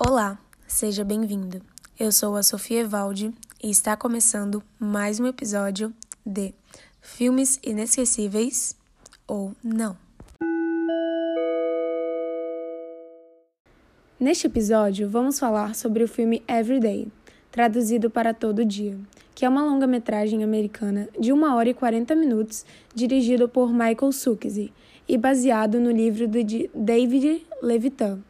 Olá, seja bem-vindo. Eu sou a Sofia Evaldi e está começando mais um episódio de Filmes Inesquecíveis ou Não. Neste episódio, vamos falar sobre o filme Everyday, traduzido para Todo Dia, que é uma longa-metragem americana de 1 hora e 40 minutos, dirigido por Michael Sukkese e baseado no livro de David Levitan.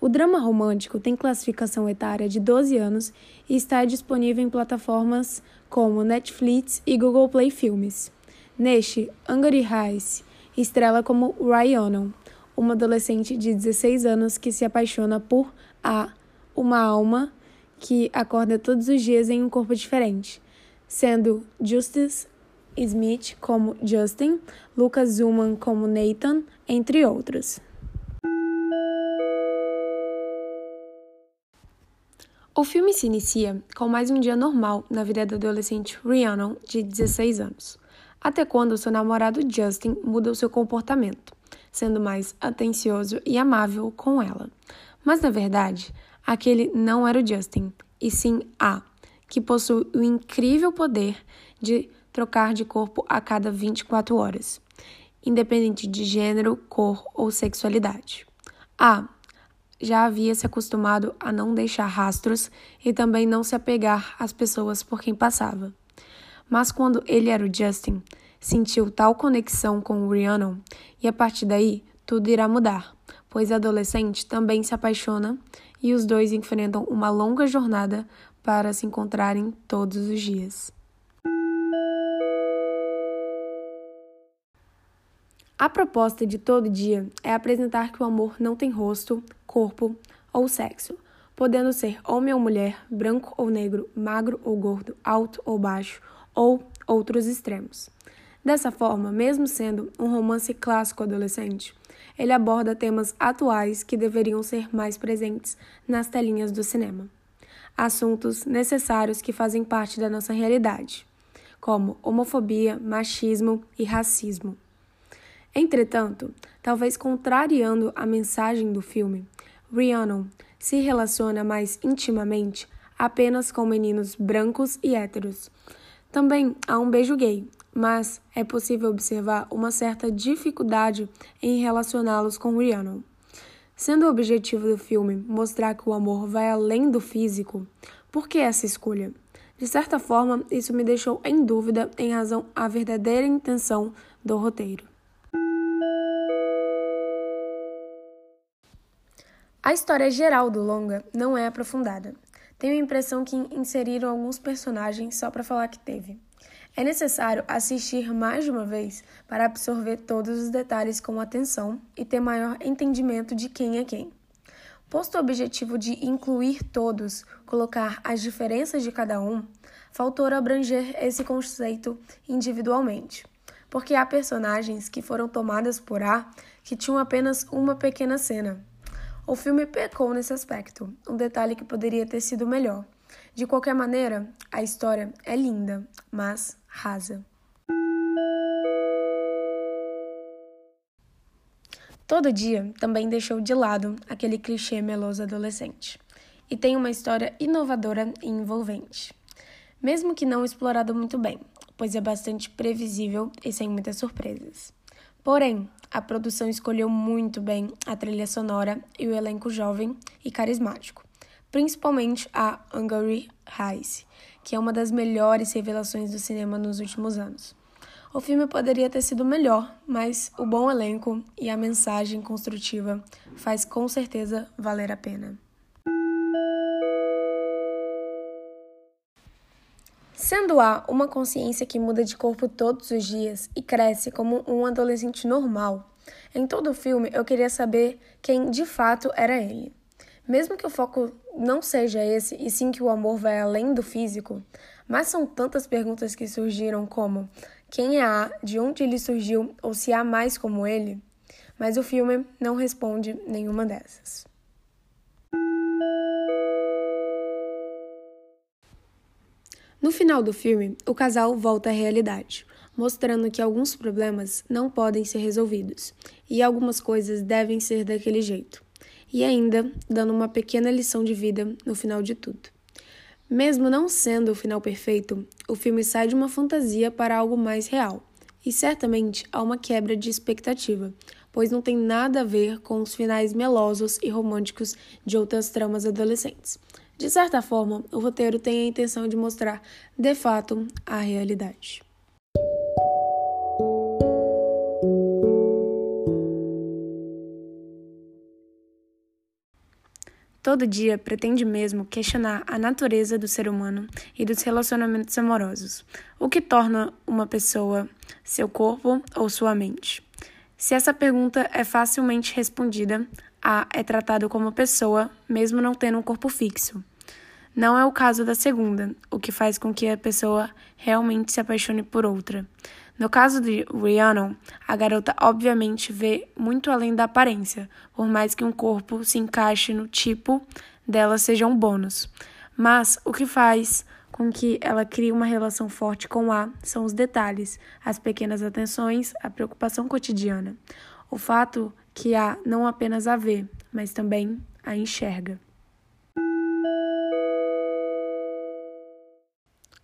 O drama romântico tem classificação etária de 12 anos e está disponível em plataformas como Netflix e Google Play Filmes. Neste, Angry Rice estrela como Ryan, uma adolescente de 16 anos que se apaixona por A, uma alma que acorda todos os dias em um corpo diferente, sendo Justice Smith como Justin, Lucas Zuman como Nathan, entre outros. O filme se inicia com mais um dia normal na vida da adolescente Rhiannon, de 16 anos, até quando seu namorado Justin muda o seu comportamento, sendo mais atencioso e amável com ela. Mas na verdade, aquele não era o Justin, e sim A, que possui o incrível poder de trocar de corpo a cada 24 horas, independente de gênero, cor ou sexualidade. A já havia se acostumado a não deixar rastros e também não se apegar às pessoas por quem passava. Mas quando ele era o Justin, sentiu tal conexão com o Rhiannon e a partir daí tudo irá mudar, pois a adolescente também se apaixona e os dois enfrentam uma longa jornada para se encontrarem todos os dias. A proposta de todo dia é apresentar que o amor não tem rosto, corpo ou sexo, podendo ser homem ou mulher, branco ou negro, magro ou gordo, alto ou baixo, ou outros extremos. Dessa forma, mesmo sendo um romance clássico adolescente, ele aborda temas atuais que deveriam ser mais presentes nas telinhas do cinema. Assuntos necessários que fazem parte da nossa realidade, como homofobia, machismo e racismo. Entretanto, talvez contrariando a mensagem do filme, Rhiannon se relaciona mais intimamente apenas com meninos brancos e héteros. Também há um beijo gay, mas é possível observar uma certa dificuldade em relacioná-los com Rhiannon. Sendo o objetivo do filme mostrar que o amor vai além do físico, por que essa escolha? De certa forma, isso me deixou em dúvida em razão à verdadeira intenção do roteiro. A história geral do longa não é aprofundada. Tenho a impressão que inseriram alguns personagens só para falar que teve. É necessário assistir mais de uma vez para absorver todos os detalhes com atenção e ter maior entendimento de quem é quem. Posto o objetivo de incluir todos, colocar as diferenças de cada um, faltou abranger esse conceito individualmente, porque há personagens que foram tomadas por A que tinham apenas uma pequena cena, o filme pecou nesse aspecto, um detalhe que poderia ter sido melhor. De qualquer maneira, a história é linda, mas rasa. Todo dia também deixou de lado aquele clichê meloso adolescente e tem uma história inovadora e envolvente. Mesmo que não explorado muito bem, pois é bastante previsível e sem muitas surpresas. Porém, a produção escolheu muito bem a trilha sonora e o elenco jovem e carismático, principalmente a Hungary Rice, que é uma das melhores revelações do cinema nos últimos anos. O filme poderia ter sido melhor, mas o bom elenco e a mensagem construtiva faz com certeza valer a pena. Sendo A uma consciência que muda de corpo todos os dias e cresce como um adolescente normal, em todo o filme eu queria saber quem de fato era ele. Mesmo que o foco não seja esse, e sim que o amor vai além do físico, mas são tantas perguntas que surgiram como quem é A, de onde ele surgiu ou se há mais como ele, mas o filme não responde nenhuma dessas. No final do filme, o casal volta à realidade, mostrando que alguns problemas não podem ser resolvidos e algumas coisas devem ser daquele jeito. e ainda dando uma pequena lição de vida no final de tudo. Mesmo não sendo o final perfeito, o filme sai de uma fantasia para algo mais real. E certamente há uma quebra de expectativa, pois não tem nada a ver com os finais melosos e românticos de outras tramas adolescentes. De certa forma, o roteiro tem a intenção de mostrar, de fato, a realidade. Todo dia pretende mesmo questionar a natureza do ser humano e dos relacionamentos amorosos, o que torna uma pessoa seu corpo ou sua mente. Se essa pergunta é facilmente respondida, A é tratado como pessoa, mesmo não tendo um corpo fixo. Não é o caso da segunda, o que faz com que a pessoa realmente se apaixone por outra. No caso de Rhiannon, a garota obviamente vê muito além da aparência, por mais que um corpo se encaixe no tipo dela seja um bônus. Mas o que faz com que ela crie uma relação forte com A são os detalhes, as pequenas atenções, a preocupação cotidiana. O fato que A não apenas a vê, mas também a enxerga.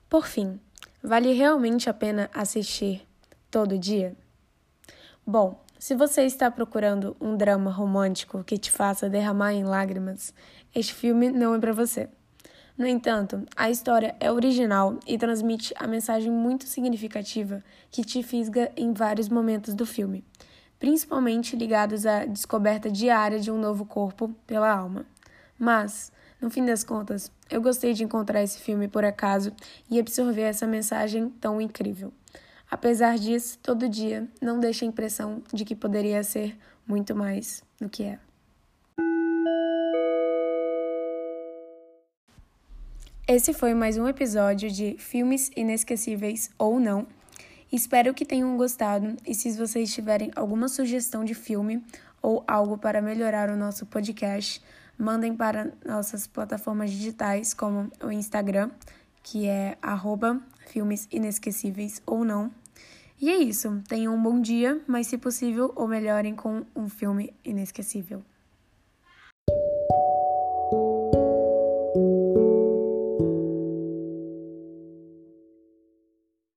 Por fim, Vale realmente a pena assistir todo dia? Bom, se você está procurando um drama romântico que te faça derramar em lágrimas, este filme não é para você. No entanto, a história é original e transmite a mensagem muito significativa que te fisga em vários momentos do filme, principalmente ligados à descoberta diária de um novo corpo pela alma. Mas, no fim das contas, eu gostei de encontrar esse filme por acaso e absorver essa mensagem tão incrível. Apesar disso, todo dia não deixa a impressão de que poderia ser muito mais do que é. Esse foi mais um episódio de Filmes Inesquecíveis ou Não. Espero que tenham gostado e se vocês tiverem alguma sugestão de filme ou algo para melhorar o nosso podcast, mandem para nossas plataformas digitais, como o Instagram, que é arroba filmes inesquecíveis ou não. E é isso. Tenham um bom dia, mas se possível, ou melhorem com um filme inesquecível.